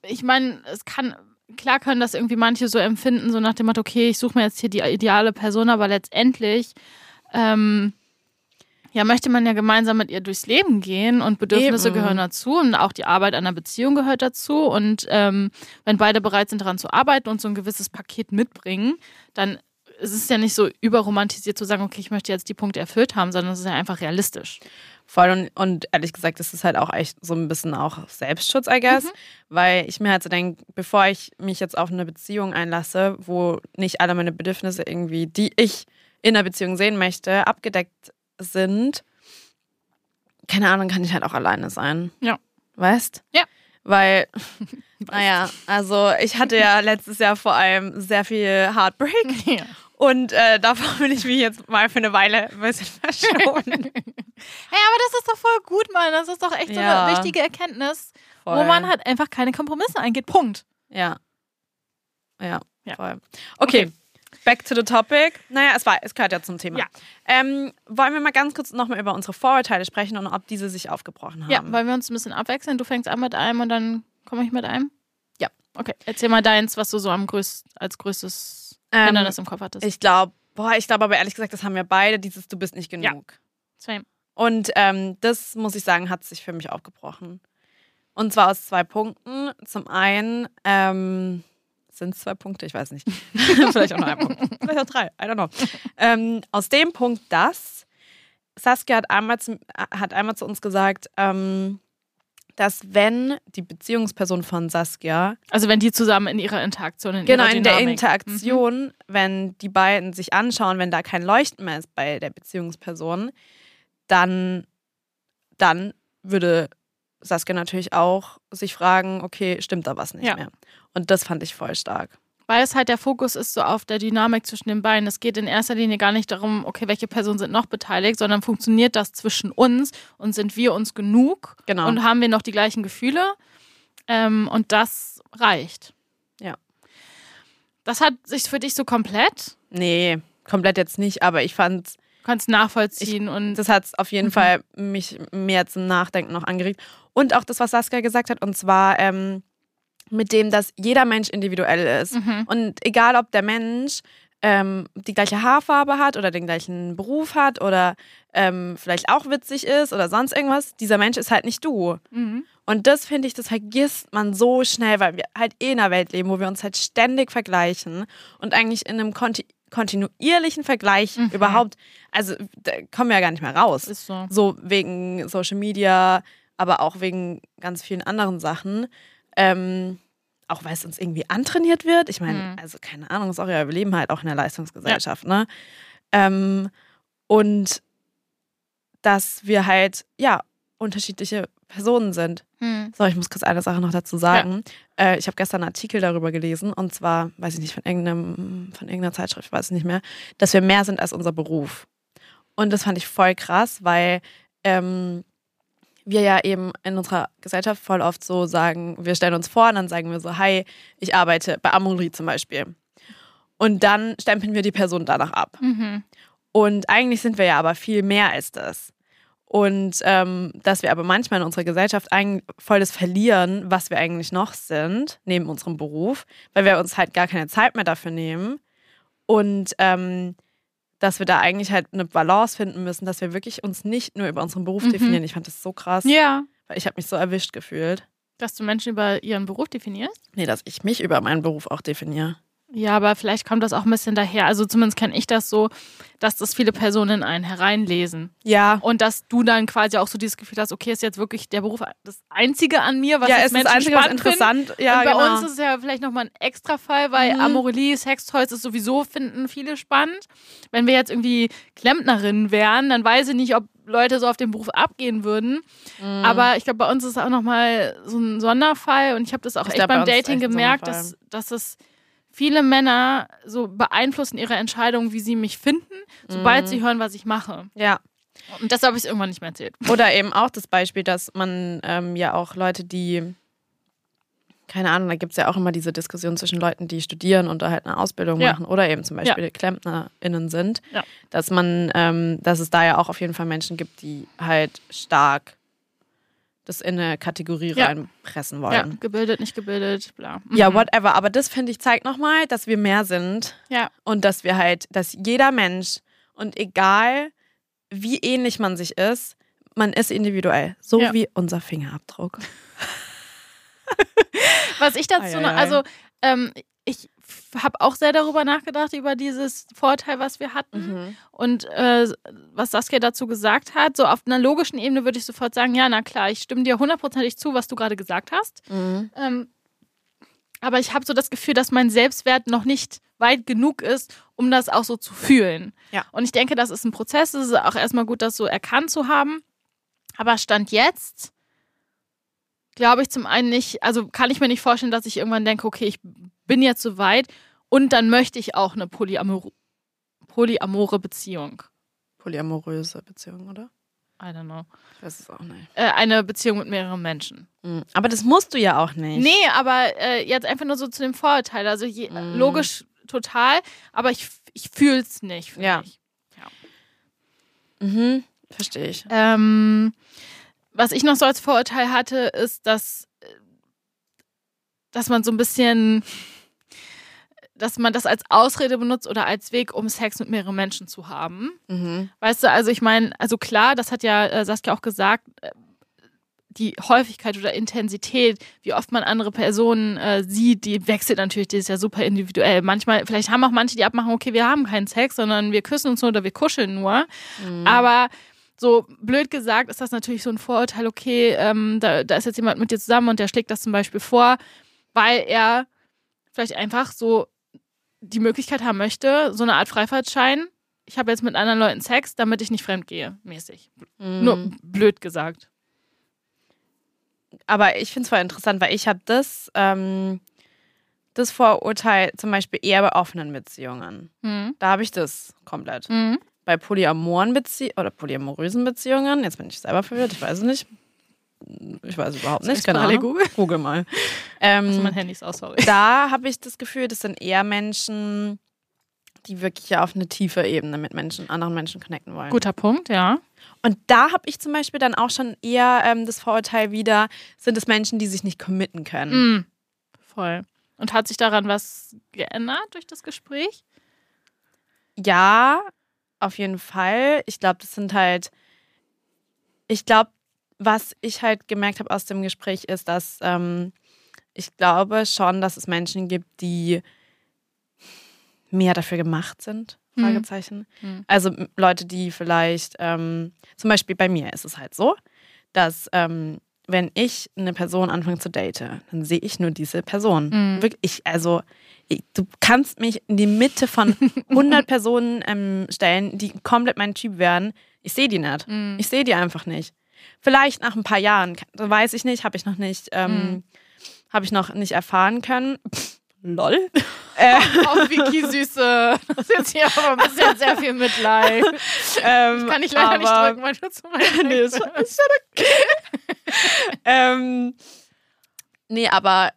Ich meine, es kann, klar können das irgendwie manche so empfinden, so nach dem Motto, okay, ich suche mir jetzt hier die ideale Person, aber letztendlich, ähm, ja, möchte man ja gemeinsam mit ihr durchs Leben gehen und Bedürfnisse Eben. gehören dazu und auch die Arbeit einer Beziehung gehört dazu. Und ähm, wenn beide bereit sind, daran zu arbeiten und so ein gewisses Paket mitbringen, dann ist es ja nicht so überromantisiert zu sagen, okay, ich möchte jetzt die Punkte erfüllt haben, sondern es ist ja einfach realistisch. Voll und, und ehrlich gesagt, das ist halt auch echt so ein bisschen auch Selbstschutz, I guess. Weil ich mir halt so denke, bevor ich mich jetzt auf eine Beziehung einlasse, wo nicht alle meine Bedürfnisse irgendwie, die ich in der Beziehung sehen möchte, abgedeckt sind, keine Ahnung, kann ich halt auch alleine sein. Ja. Weißt? Ja. Weil, *laughs* naja, also ich hatte ja letztes Jahr vor allem sehr viel Heartbreak *laughs* Ja. Und äh, davor will ich mich jetzt mal für eine Weile ein bisschen *laughs* verschonen. Hey, aber das ist doch voll gut, Mann. Das ist doch echt so Ja. eine wichtige Erkenntnis, wo Voll. man halt einfach keine Kompromisse eingeht. Punkt. Ja. Ja, Ja. voll. Okay. Okay. Back to the topic. Naja, es, war, es gehört ja zum Thema. Ja. Ähm, wollen wir mal ganz kurz nochmal über unsere Vorurteile sprechen und ob diese sich aufgebrochen haben? Ja, wollen wir uns ein bisschen abwechseln? Du fängst an mit einem und dann komme ich mit einem? Ja. Okay, erzähl mal deins, was du so am größ als größtes Ähm, Hindernis im Kopf hattest. ich glaube, boah, ich glaube aber ehrlich gesagt, das haben wir beide, dieses Du bist nicht Ja. genug. Same. Und ähm, das, muss ich sagen, hat sich für mich aufgebrochen. Und zwar aus zwei Punkten. Zum einen, ähm, sind es zwei Punkte? Ich weiß nicht. *laughs* Vielleicht auch noch ein Punkt. Vielleicht auch drei. I don't know. Ähm, aus dem Punkt, dass Saskia hat einmal zu, hat einmal zu uns gesagt, ähm, dass wenn die Beziehungsperson von Saskia Also wenn die zusammen in ihrer Interaktion, in Genau, in der Dynamik. Mhm. Interaktion, wenn die beiden sich anschauen, wenn da kein Leuchten mehr ist bei der Beziehungsperson, dann, dann würde Saskia natürlich auch sich fragen, okay, stimmt da was nicht Ja. mehr? Und das fand ich voll stark. Weil es halt der Fokus ist so auf der Dynamik zwischen den beiden. Es geht in erster Linie gar nicht darum, okay, welche Personen sind noch beteiligt, sondern funktioniert das zwischen uns und sind wir uns genug Genau. und haben wir noch die gleichen Gefühle? Ähm, und das reicht. Ja. Das hat sich für dich so komplett, Nee, komplett jetzt nicht, aber ich fand, du kannst nachvollziehen und das hat auf jeden Mhm. Fall mich mehr zum Nachdenken noch angeregt. Und auch das, was Saskia gesagt hat, und zwar ähm, mit dem, dass jeder Mensch individuell ist. Mhm. Und egal, ob der Mensch ähm, die gleiche Haarfarbe hat oder den gleichen Beruf hat oder ähm, vielleicht auch witzig ist oder sonst irgendwas, dieser Mensch ist halt nicht du. Mhm. Und das finde ich, das vergisst man so schnell, weil wir halt eh in einer Welt leben, wo wir uns halt ständig vergleichen und eigentlich in einem konti kontinuierlichen Vergleich Mhm. überhaupt, also da kommen wir ja gar nicht mehr raus. ist so. So wegen Social Media, aber auch wegen ganz vielen anderen Sachen. Ähm, auch weil es uns irgendwie antrainiert wird. Ich meine, Mhm. also keine Ahnung, sorry, aber wir leben halt auch in einer Leistungsgesellschaft, ne? Ähm, und dass wir halt, ja, unterschiedliche Personen sind. Mhm. So, ich muss kurz eine Sache noch dazu sagen. Äh, ich habe gestern einen Artikel darüber gelesen und zwar, weiß ich nicht, von, irgendeinem, von irgendeiner Zeitschrift, weiß ich nicht mehr, dass wir mehr sind als unser Beruf. Und das fand ich voll krass, weil ähm, wir ja eben in unserer Gesellschaft voll oft so sagen, wir stellen uns vor und dann sagen wir so, hi, ich arbeite bei Amory zum Beispiel. Und dann stempeln wir die Person danach ab. Mhm. Und eigentlich sind wir ja aber viel mehr als das. Und ähm, dass wir aber manchmal in unserer Gesellschaft eigentlich voll das verlieren, was wir eigentlich noch sind, neben unserem Beruf, weil wir uns halt gar keine Zeit mehr dafür nehmen. Und ähm, dass wir da eigentlich halt eine Balance finden müssen, dass wir wirklich uns nicht nur über unseren Beruf Mhm. definieren. Ich fand das so krass, Ja, weil ich habe mich so erwischt gefühlt. dass du Menschen über ihren Beruf definierst. Nee, dass ich mich über meinen Beruf auch definiere. Ja, aber vielleicht kommt das auch ein bisschen daher. Also zumindest kenne ich das so, dass das viele Personen in einen hereinlesen. Ja, Und dass du dann quasi auch so dieses Gefühl hast, okay, ist jetzt wirklich der Beruf das Einzige an mir, was ja, jetzt ist das Menschen Einzige, was spannend finden. interessant Ja, und bei genau. uns ist es ja vielleicht nochmal ein extra Fall, weil Mhm. Amorelie, Sextoys ist sowieso, finden viele spannend. Wenn wir jetzt irgendwie Klempnerinnen wären, dann weiß ich nicht, ob Leute so auf den Beruf abgehen würden. Mhm. Aber ich glaube, bei uns ist es auch nochmal so ein Sonderfall und ich habe das auch Ich echt glaub, bei beim Dating echt gemerkt, dass, dass es viele Männer so beeinflussen ihre Entscheidung, wie sie mich finden, sobald Mhm. sie hören, was ich mache. ja. Und das habe ich irgendwann nicht mehr erzählt. Oder eben auch das Beispiel, dass man ähm, ja auch Leute, die, keine Ahnung, da gibt es ja auch immer diese Diskussion zwischen Leuten, die studieren und da halt eine Ausbildung Ja. machen oder eben zum Beispiel KlempnerInnen sind, Ja. dass man, ähm, dass es da ja auch auf jeden Fall Menschen gibt, die halt stark das in eine Kategorie Ja. reinpressen Ja, wollen. gebildet, nicht gebildet, bla. Ja, Mhm. whatever. Aber das finde ich zeigt nochmal, dass wir mehr sind Ja. und dass wir halt, dass jeder Mensch und egal wie ähnlich man sich ist, man ist individuell. So Ja. wie unser Fingerabdruck. Was ich dazu noch, also ähm, ich habe auch sehr darüber nachgedacht, über dieses Vorteil, was wir hatten. Und äh, was Saskia dazu gesagt hat, so auf einer logischen Ebene würde ich sofort sagen, ja, na klar, ich stimme dir hundertprozentig zu, was du gerade gesagt hast. Mhm. Ähm, aber ich habe so das Gefühl, dass mein Selbstwert noch nicht weit genug ist, um das auch so zu fühlen. Ja. Und ich denke, das ist ein Prozess. Es ist auch erstmal gut, das so erkannt zu haben. Aber Stand jetzt glaube ich zum einen nicht, also kann ich mir nicht vorstellen, dass ich irgendwann denke, okay, ich bin jetzt so weit und dann möchte ich auch eine polyamor polyamore Beziehung. Polyamoröse Beziehung, oder? I don't know. Ich weiß es auch nicht. Äh, eine Beziehung mit mehreren Menschen. Mhm. Aber das musst du ja auch nicht. Nee, aber äh, jetzt einfach nur so zu dem Vorurteil. Also je, Mm. logisch total, aber ich, ich fühle es nicht. Für Ja. Mich. Mhm. Verstehe ich. Ähm, was ich noch so als Vorurteil hatte, ist, dass, äh, dass man so ein bisschen, dass man das als Ausrede benutzt oder als Weg, um Sex mit mehreren Menschen zu haben. Mhm. Weißt du, also ich meine, also klar, das hat ja äh, Saskia auch gesagt, äh, die Häufigkeit oder Intensität, wie oft man andere Personen äh, sieht, die wechselt natürlich, die ist ja super individuell. Manchmal, vielleicht haben auch manche, die abmachen, okay, wir haben keinen Sex, sondern wir küssen uns nur oder wir kuscheln nur. Aber so blöd gesagt ist das natürlich so ein Vorurteil, okay, ähm, da, da ist jetzt jemand mit dir zusammen und der schlägt das zum Beispiel vor, weil er vielleicht einfach so die Möglichkeit haben möchte, so eine Art Freifahrtschein. Ich habe jetzt mit anderen Leuten Sex, damit ich nicht fremd gehe, mäßig. Mhm. Nur blöd gesagt. aber ich finde es voll interessant, weil ich habe das, ähm, das Vorurteil zum Beispiel eher bei offenen Beziehungen. Hm. Da habe ich das komplett. Hm. Bei polyamoren Beziehungen oder polyamorösen Beziehungen, jetzt bin ich selber verwirrt, ich weiß es nicht. Ich weiß überhaupt nicht, keine Ahnung. googeln? Google mal. Also Ähm, mein Handy ist aus, sorry. da habe ich das Gefühl, das sind eher Menschen, die wirklich auf eine tiefe Ebene mit Menschen, anderen Menschen connecten wollen. Guter Punkt, ja. Und da habe ich zum Beispiel dann auch schon eher ähm, das Vorurteil wieder, sind es Menschen, die sich nicht committen können. Mhm. Voll. Und hat sich daran was geändert durch das Gespräch? Ja, auf jeden Fall. Ich glaube, das sind halt, ich glaube, was ich halt gemerkt habe aus dem Gespräch ist, dass ähm, ich glaube schon, dass es Menschen gibt, die mehr dafür gemacht sind. Mhm. Fragezeichen. Mhm. Also Leute, die vielleicht, ähm, zum Beispiel bei mir ist es halt so, dass ähm, wenn ich eine Person anfange zu daten, dann sehe ich nur diese Person. Mhm. Wirklich, ich, also ich, du kannst mich in die Mitte von *laughs* 100 Personen ähm, stellen, die komplett mein Typ wären. Ich sehe die nicht. Mhm. Ich sehe die einfach nicht. Vielleicht nach ein paar Jahren, weiß ich nicht, habe ich noch nicht, ähm, Mhm. habe ich noch nicht erfahren können. *laughs* Lol. *laughs* äh, *laughs* Oh, Süße. Das ist jetzt hier aber ein bisschen sehr viel Mitleid. ähm, Kann ich leider nicht aber- drücken, weil du zu weit nee, ist, ist schon okay. ähm, nee, aber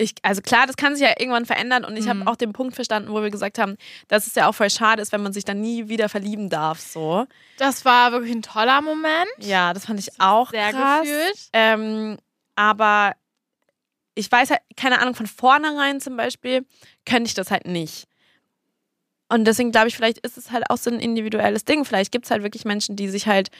ich, also klar, das kann sich ja irgendwann verändern und ich Mhm. habe auch den Punkt verstanden, wo wir gesagt haben, dass es ja auch voll schade ist, wenn man sich dann nie wieder verlieben darf. So. Das war wirklich ein toller Moment. Ja, das fand ich auch Sehr krass. gefühlt. Ähm, aber ich weiß halt, keine Ahnung, von vornherein zum Beispiel, könnte ich das halt nicht. Und deswegen glaube ich, vielleicht ist es halt auch so ein individuelles Ding. Vielleicht gibt es halt wirklich Menschen, die sich halt.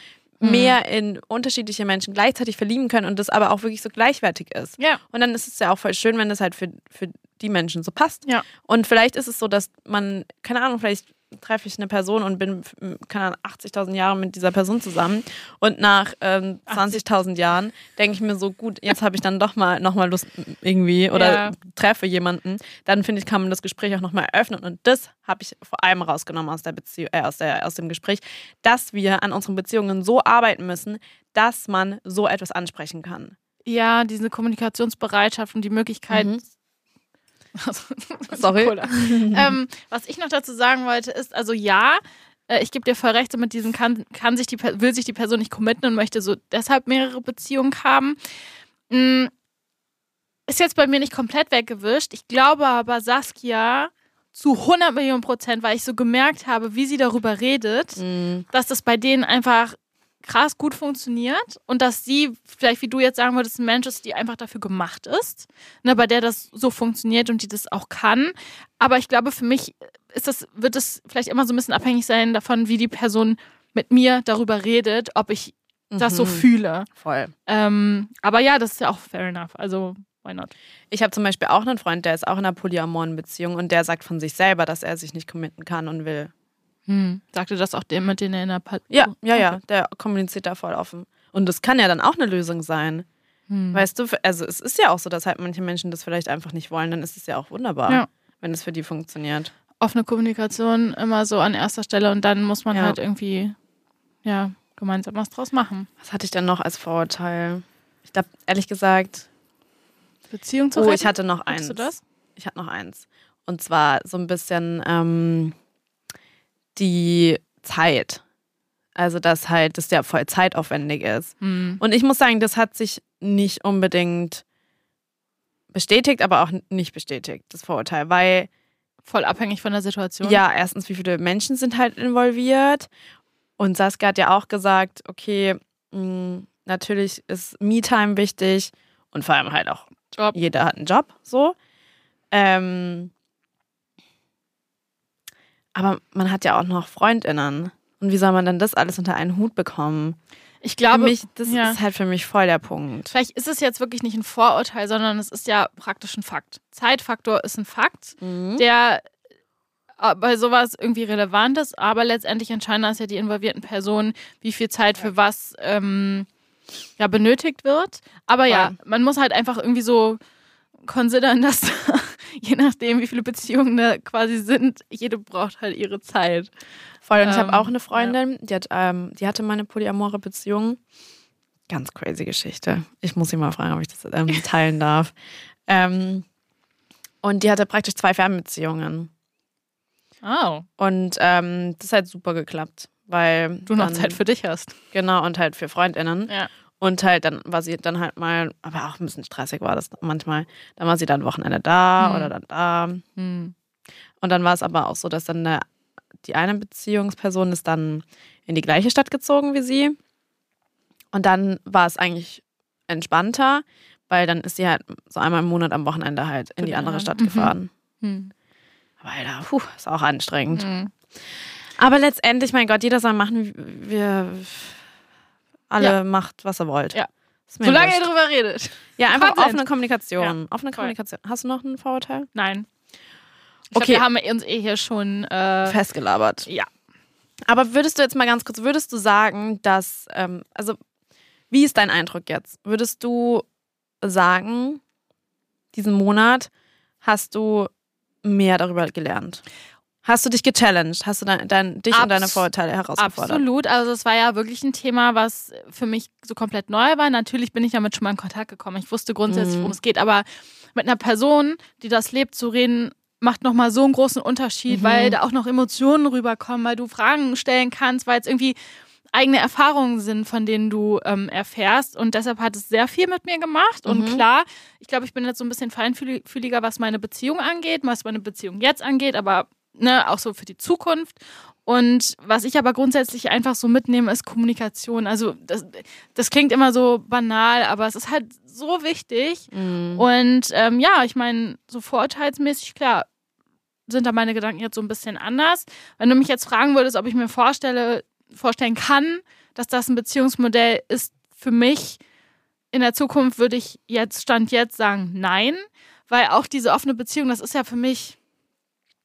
Mehr in unterschiedliche Menschen gleichzeitig verlieben können und das aber auch wirklich so gleichwertig ist. Ja. Und dann ist es ja auch voll schön, wenn das halt für, für die Menschen so passt. Ja. Und vielleicht ist es so, dass man, keine Ahnung, vielleicht treffe ich eine Person und bin, keine Ahnung, 80.000 Jahre mit dieser Person zusammen und nach ähm, 20.000 Jahren denke ich mir so, gut, jetzt habe ich dann doch mal nochmal Lust irgendwie oder Ja. treffe jemanden, dann finde ich, kann man das Gespräch auch nochmal eröffnen und das habe ich vor allem rausgenommen aus der Beziehung, äh, aus, der, aus dem Gespräch, dass wir an unseren Beziehungen so arbeiten müssen, dass man so etwas ansprechen kann. Ja, diese Kommunikationsbereitschaft und die Möglichkeit. Mhm. *laughs* Sorry. Sorry. ähm, was ich noch dazu sagen wollte, ist, also ja, äh, ich gebe dir voll recht, so mit diesem kann, kann sich die, will sich die Person nicht committen und möchte so deshalb mehrere Beziehungen haben. Mm, Ist jetzt bei mir nicht komplett weggewischt. Ich glaube aber Saskia zu 100 Millionen Prozent, weil ich so gemerkt habe, wie sie darüber redet, Mhm. dass das bei denen einfach krass gut funktioniert und dass sie, vielleicht wie du jetzt sagen würdest, ein Mensch ist, die einfach dafür gemacht ist, ne, bei der das so funktioniert und die das auch kann. Aber ich glaube, für mich ist das, wird es vielleicht immer so ein bisschen abhängig sein davon, wie die Person mit mir darüber redet, ob ich das so Mhm. fühle. Voll. Ähm, aber ja, das ist ja auch fair enough. Also, why not? Ich habe zum Beispiel auch einen Freund, der ist auch in einer polyamoren Beziehung und der sagt von sich selber, dass er sich nicht committen kann und will. Hm. Sagte das auch dem, mit denen er in der pa Ja, ja, ja, der kommuniziert da voll offen. Und das kann ja dann auch eine Lösung sein. Hm. Weißt du, also es ist ja auch so, dass halt manche Menschen das vielleicht einfach nicht wollen, dann ist es ja auch wunderbar, Ja. wenn es für die funktioniert. offene Kommunikation immer so an erster Stelle und dann muss man Ja. halt irgendwie, ja, gemeinsam was draus machen. Was hatte ich denn noch als Vorurteil? Ich glaube, ehrlich gesagt, Beziehung zu oh, ich hatte noch eins. du das? Ich hatte noch eins. Und zwar so ein bisschen ähm, die Zeit. Also, dass halt das ja voll zeitaufwendig ist. Hm. Und ich muss sagen, das hat sich nicht unbedingt bestätigt, aber auch nicht bestätigt, das Vorurteil. Weil, Voll abhängig von der Situation. ja, erstens, wie viele Menschen sind halt involviert? Und Saskia hat ja auch gesagt, okay, mh, natürlich ist Me-Time wichtig und vor allem halt auch, Job. jeder hat einen Job, so. Ähm, aber man hat ja auch noch FreundInnen. Und wie soll man denn das alles unter einen Hut bekommen? Ich glaube, mich, das ja. ist halt für mich voll der Punkt. vielleicht ist es jetzt wirklich nicht ein Vorurteil, sondern es ist ja praktisch ein Fakt. Zeitfaktor ist ein Fakt, Mhm. der äh, bei sowas irgendwie relevant ist, aber letztendlich entscheiden das ja die involvierten Personen, wie viel Zeit für was ähm, ja, benötigt wird. Aber ja, man muss halt einfach irgendwie so considern, *laughs* dass *laughs* je nachdem, wie viele Beziehungen da quasi sind, jede braucht halt ihre Zeit. Voll. Und ich Ähm, habe auch eine Freundin, die, hat, ähm, die hatte mal eine polyamore Beziehung. Ganz crazy Geschichte. Ich muss sie mal fragen, ob ich das ähm, *laughs* teilen darf. Ähm, und die hatte praktisch zwei Fernbeziehungen. Oh, Und ähm, das hat super geklappt, weil du noch Zeit für dich hast. genau und halt für Freundinnen Ja. Und halt dann war sie dann halt mal, aber auch ein bisschen stressig war das manchmal. Dann war sie dann Wochenende da Hm. oder dann da Hm. und dann war es aber auch so, dass dann eine, die eine Beziehungsperson ist dann in die gleiche Stadt gezogen wie sie und dann war es eigentlich entspannter, weil dann ist sie halt so einmal im Monat am Wochenende halt in die andere anderen. Stadt Mhm. gefahren. Hm. Aber Alter, puh, ist auch anstrengend. Hm. Aber letztendlich, mein Gott, jeder soll machen, wie wir alle Ja. macht, was er wollt. Ja. Solange ihr drüber redet. Ja, einfach Consent. offene Kommunikation. Offene voll. Kommunikation. Hast du noch ein Vorurteil? Nein. Ich Okay. glaub, wir haben uns eh hier schon. Äh, Festgelabert. ja. Aber würdest du jetzt mal ganz kurz, würdest du sagen, dass, ähm, also, wie ist dein Eindruck jetzt? Würdest du sagen, diesen Monat hast du mehr darüber gelernt? Hast du dich gechallenged? Hast du dein, dein, dich und deine Abs- Vorurteile herausgefordert? Absolut. Also es war ja wirklich ein Thema, was für mich so komplett neu war. Natürlich bin ich damit schon mal in Kontakt gekommen. Ich wusste grundsätzlich, Mhm. worum es geht. Aber mit einer Person, die das lebt, zu reden, macht nochmal so einen großen Unterschied, Mhm. weil da auch noch Emotionen rüberkommen, weil du Fragen stellen kannst, weil es irgendwie eigene Erfahrungen sind, von denen du ähm, erfährst. Und deshalb hat es sehr viel mit mir gemacht. Und Mhm. klar, ich glaube, ich bin jetzt so ein bisschen feinfühliger, was meine Beziehung angeht, was meine Beziehung jetzt angeht, aber ne, auch so für die Zukunft. Und was ich aber grundsätzlich einfach so mitnehme, ist Kommunikation. Also das, das klingt immer so banal, aber es ist halt so wichtig. Mhm. Und ähm, ja, ich meine, so vorurteilsmäßig, klar, sind da meine Gedanken jetzt so ein bisschen anders. Wenn du mich jetzt fragen würdest, ob ich mir vorstelle, vorstellen kann, dass das ein Beziehungsmodell ist für mich, in der Zukunft würde ich jetzt, Stand jetzt sagen, nein. Weil auch diese offene Beziehung, das ist ja für mich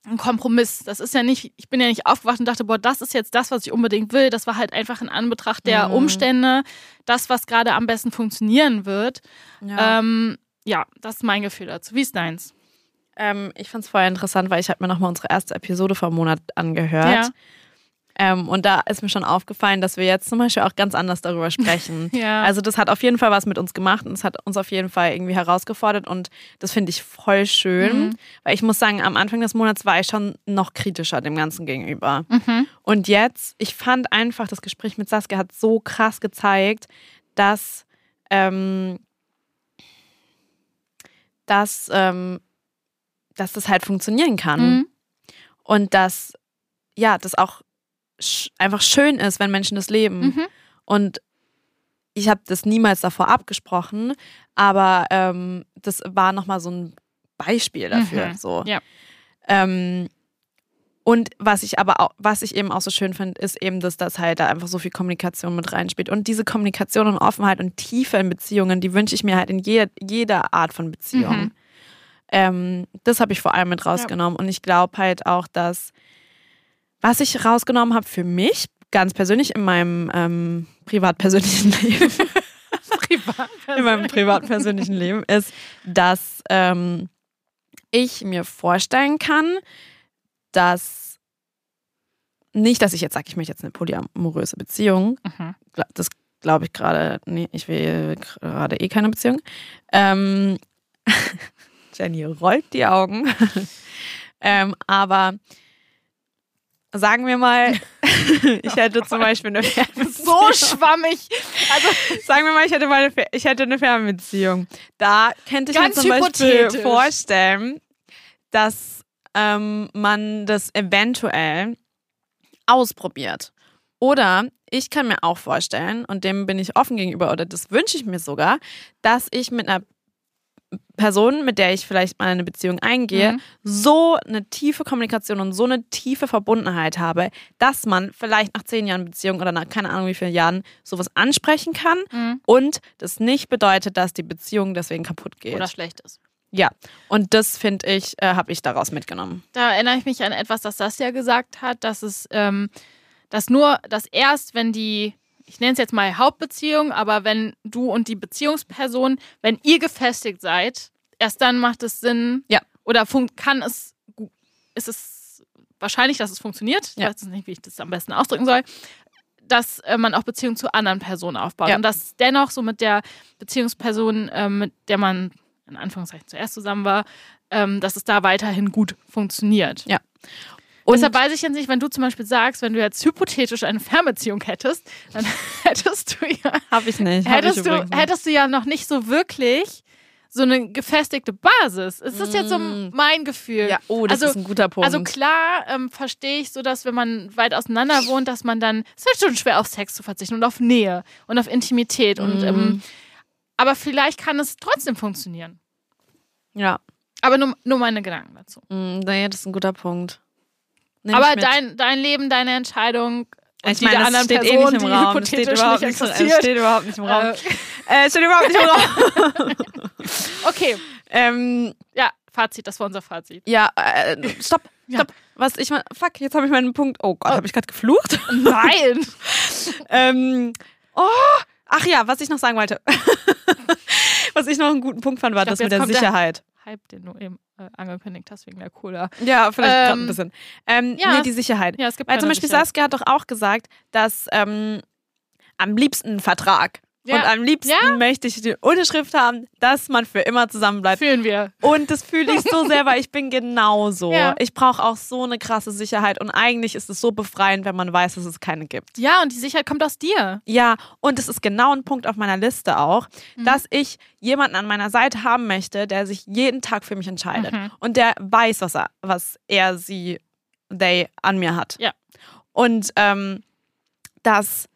ein Kompromiss. Das ist ja nicht, ich bin ja nicht aufgewacht und dachte, boah, das ist jetzt das, was ich unbedingt will. Das war halt einfach in Anbetracht der Mhm. Umstände, das, was gerade am besten funktionieren wird. ja. Ähm, ja, das ist mein Gefühl dazu. Wie ist deins? Ähm, ich fand es vorher interessant, weil ich habe mir nochmal unsere erste Episode vom Monat angehört. Ja. Ähm, und da ist mir schon aufgefallen, dass wir jetzt zum Beispiel auch ganz anders darüber sprechen. *laughs* Ja. Also das hat auf jeden Fall was mit uns gemacht und es hat uns auf jeden Fall irgendwie herausgefordert und das finde ich voll schön, Mhm. weil ich muss sagen, am Anfang des Monats war ich schon noch kritischer dem Ganzen gegenüber. Mhm. Und jetzt, ich fand einfach, das Gespräch mit Saskia hat so krass gezeigt, dass, ähm, dass, ähm, dass das halt funktionieren kann. Mhm. Und dass, ja, das auch sch einfach schön ist, wenn Menschen das leben. Mhm. Und ich habe das niemals davor abgesprochen, aber ähm, das war nochmal so ein Beispiel dafür. Mhm. So. Ja. Ähm, und was ich aber auch, was ich eben auch so schön finde, ist eben, dass das halt da einfach so viel Kommunikation mit reinspielt. Und diese Kommunikation und Offenheit und Tiefe in Beziehungen, die wünsche ich mir halt in jeder, jeder Art von Beziehung. Mhm. Ähm, das habe ich vor allem mit rausgenommen. Und ich glaube halt auch, dass was ich rausgenommen habe für mich, ganz persönlich in meinem ähm, privat-persönlichen *laughs* Leben, Privat. in meinem privat-persönlichen Leben, ist, dass ähm, ich mir vorstellen kann, dass nicht, dass ich jetzt sage, ich möchte jetzt eine polyamoröse Beziehung. Mhm. Das glaube ich gerade, nee, ich will gerade eh keine Beziehung. Ähm, *laughs* Jenny rollt die Augen. *laughs* ähm, aber sagen wir mal, *laughs* *laughs* ich hätte zum Beispiel eine *laughs* So schwammig. Also Sagen wir mal, ich hätte mal eine, ich hätte eine Fernbeziehung. Da könnte ich Ganz mir zum Beispiel vorstellen, dass ähm, man das eventuell ausprobiert. Oder ich kann mir auch vorstellen, und dem bin ich offen gegenüber, oder das wünsche ich mir sogar, dass ich mit einer Person, mit der ich vielleicht mal eine Beziehung eingehe, Mhm. so eine tiefe Kommunikation und so eine tiefe Verbundenheit habe, dass man vielleicht nach zehn Jahren Beziehung oder nach keine Ahnung wie vielen Jahren sowas ansprechen kann Mhm. und das nicht bedeutet, dass die Beziehung deswegen kaputt geht. oder schlecht ist. ja, und das finde ich, äh, habe ich daraus mitgenommen. Da erinnere ich mich an etwas, das Saskia gesagt hat, dass es, ähm, dass nur, dass erst, wenn die, ich nenne es jetzt mal Hauptbeziehung, aber wenn du und die Beziehungsperson, wenn ihr gefestigt seid, erst dann macht es Sinn. Ja. Oder kann es, ist es wahrscheinlich, dass es funktioniert. Ich Ja. weiß jetzt nicht, wie ich das am besten ausdrücken soll. dass äh, man auch Beziehungen zu anderen Personen aufbaut. Ja. Und dass dennoch so mit der Beziehungsperson, äh, mit der man in Anführungszeichen zuerst zusammen war, ähm, dass es da weiterhin gut funktioniert. Ja. Und Deshalb weiß ich jetzt nicht, wenn du zum Beispiel sagst, wenn du jetzt hypothetisch eine Fernbeziehung hättest, dann *laughs* hättest du ja, habe ich nicht. hättest ich du, hättest du ja noch nicht so wirklich so eine gefestigte Basis. Ist das jetzt so Mm. mein Gefühl? ja, oh, das also- ist ein guter Punkt. Also klar ähm, verstehe ich so, dass wenn man weit auseinander wohnt, dass man dann, es ist halt schon schwer auf Sex zu verzichten und auf Nähe und auf Intimität und Mhm. ähm, aber vielleicht kann es trotzdem funktionieren. ja, Aber nur, nur meine Gedanken dazu. mm, nee, das ist ein guter Punkt. Nehm aber dein, dein Leben, deine Entscheidung und ich die meine, der anderen steht Person, eh nicht im Raum. Das steht überhaupt nicht nicht, steht überhaupt nicht im Raum. Äh, Äh, steht überhaupt nicht im Raum. *laughs* okay, ähm, ja, Fazit, das war unser Fazit. ja, äh, stopp, Ja. stopp. Was ich mal, fuck, jetzt habe ich meinen Punkt. Oh Gott, habe ich gerade geflucht? Nein! *laughs* ähm, oh, ach ja, was ich noch sagen wollte. *laughs* was ich noch einen guten Punkt fand, war glaub, das mit der kommt der- Sicherheit. Hype, den du eben äh, angekündigt hast wegen der Cola. Ja, vielleicht Ähm, ein bisschen. Ähm, ja. Nee, die Sicherheit. Ja, es gibt Weil zum Beispiel Sicherheit. Saskia hat doch auch gesagt, dass ähm, am liebsten ein Vertrag. Ja. Und am liebsten Ja. möchte ich die Unterschrift haben, dass man für immer zusammen bleibt. Fühlen wir. Und das fühle ich so sehr, weil ich bin genauso. *laughs* Ja. Ich brauche auch so eine krasse Sicherheit. Und eigentlich ist es so befreiend, wenn man weiß, dass es keine gibt. Ja, und die Sicherheit kommt aus dir. Ja, und es ist genau ein Punkt auf meiner Liste auch, Mhm. dass ich jemanden an meiner Seite haben möchte, der sich jeden Tag für mich entscheidet. Mhm. Und der weiß, was er, was er, sie, they an mir hat. Ja. Und ähm, dass,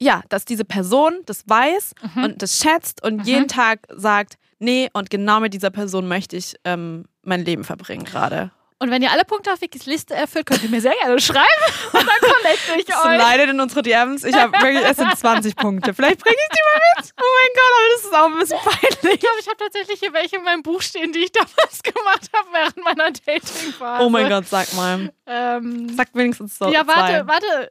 ja, dass diese Person das weiß Mhm. und das schätzt und jeden Tag sagt, nee, und genau mit dieser Person möchte ich ähm, mein Leben verbringen gerade. Und wenn ihr alle Punkte auf Wikis Liste erfüllt, könnt ihr mir sehr gerne schreiben *laughs* und dann connecte ich euch. Leidet in unsere DMs. Ich habe wirklich, es sind 20 Punkte. Vielleicht bringe ich die mal mit. Oh mein Gott, aber das ist auch ein bisschen peinlich. Ich glaube, ich habe tatsächlich hier welche in meinem Buch stehen, die ich *laughs* damals gemacht habe während meiner Dating-Phase. Oh mein Gott, sag mal. Ähm, Sag wenigstens so. ja, warte, zwei. warte.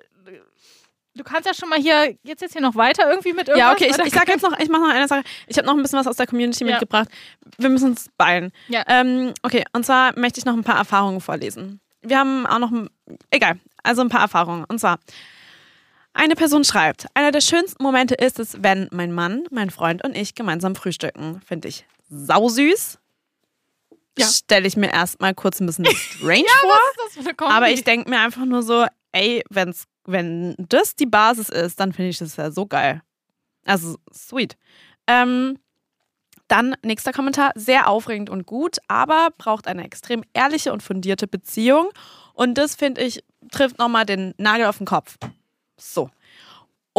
Du kannst ja schon mal hier, jetzt jetzt hier noch weiter irgendwie mit irgendwas. Ja, okay, ich, ich sag jetzt noch, ich mache noch eine Sache. Ich habe noch ein bisschen was aus der Community Ja. mitgebracht. Wir müssen uns beeilen. Ja. Ähm, okay, und zwar möchte ich noch ein paar Erfahrungen vorlesen. Wir haben auch noch, ein- egal, also ein paar Erfahrungen. Und zwar, eine Person schreibt, einer der schönsten Momente ist es, wenn mein Mann, mein Freund und ich gemeinsam frühstücken. Finde ich sausüß. Ja. Stelle ich mir erstmal kurz ein bisschen *laughs* strange vor. Eine Kombi? Aber ich denke mir einfach nur so, ey, wenn's, wenn das die Basis ist, dann finde ich das ja so geil. Also sweet. Ähm, dann nächster Kommentar, sehr aufregend und gut, aber braucht eine extrem ehrliche und fundierte Beziehung. Und das finde ich, trifft nochmal den Nagel auf den Kopf. So.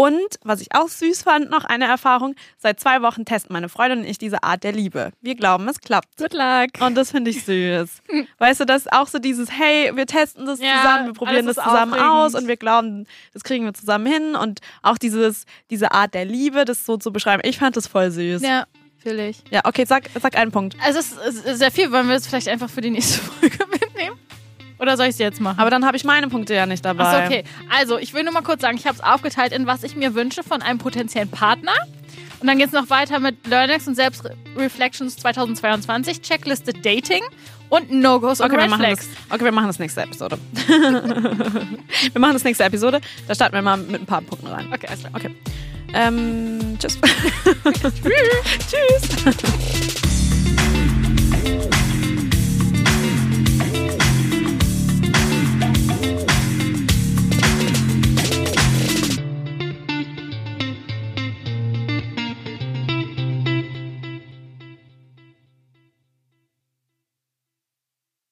Und was ich auch süß fand, noch eine Erfahrung, seit zwei Wochen testen meine Freundin und ich diese Art der Liebe. Wir glauben, es klappt. Good luck. Und das finde ich süß. *laughs* Weißt du, das ist auch so dieses, hey, wir testen das Ja, zusammen, wir probieren das zusammen aufregend. aus und wir glauben, das kriegen wir zusammen hin. Und auch dieses, diese Art der Liebe, das so zu beschreiben, ich fand das voll süß. Ja, Ja, fühle ich. okay, sag, sag einen Punkt. Also es ist, es ist sehr viel. Wollen wir es vielleicht einfach für die nächste *laughs* Folge mitnehmen? Oder soll ich es jetzt machen? Aber dann habe ich meine Punkte ja nicht dabei. Achso, okay. Also, ich will nur mal kurz sagen, ich habe es aufgeteilt in was ich mir wünsche von einem potenziellen Partner. Und dann geht es noch weiter mit Learnings und Selbstreflections 2022, Checkliste Dating und No-Gos und Okay, wir Red machen das, okay, wir machen das nächste Episode. *laughs* wir machen das nächste Episode. Da starten wir mal mit ein paar Punkten rein. Okay, alles klar. Okay. Ähm, tschüss. *laughs* *laughs* tschüss. tschüss.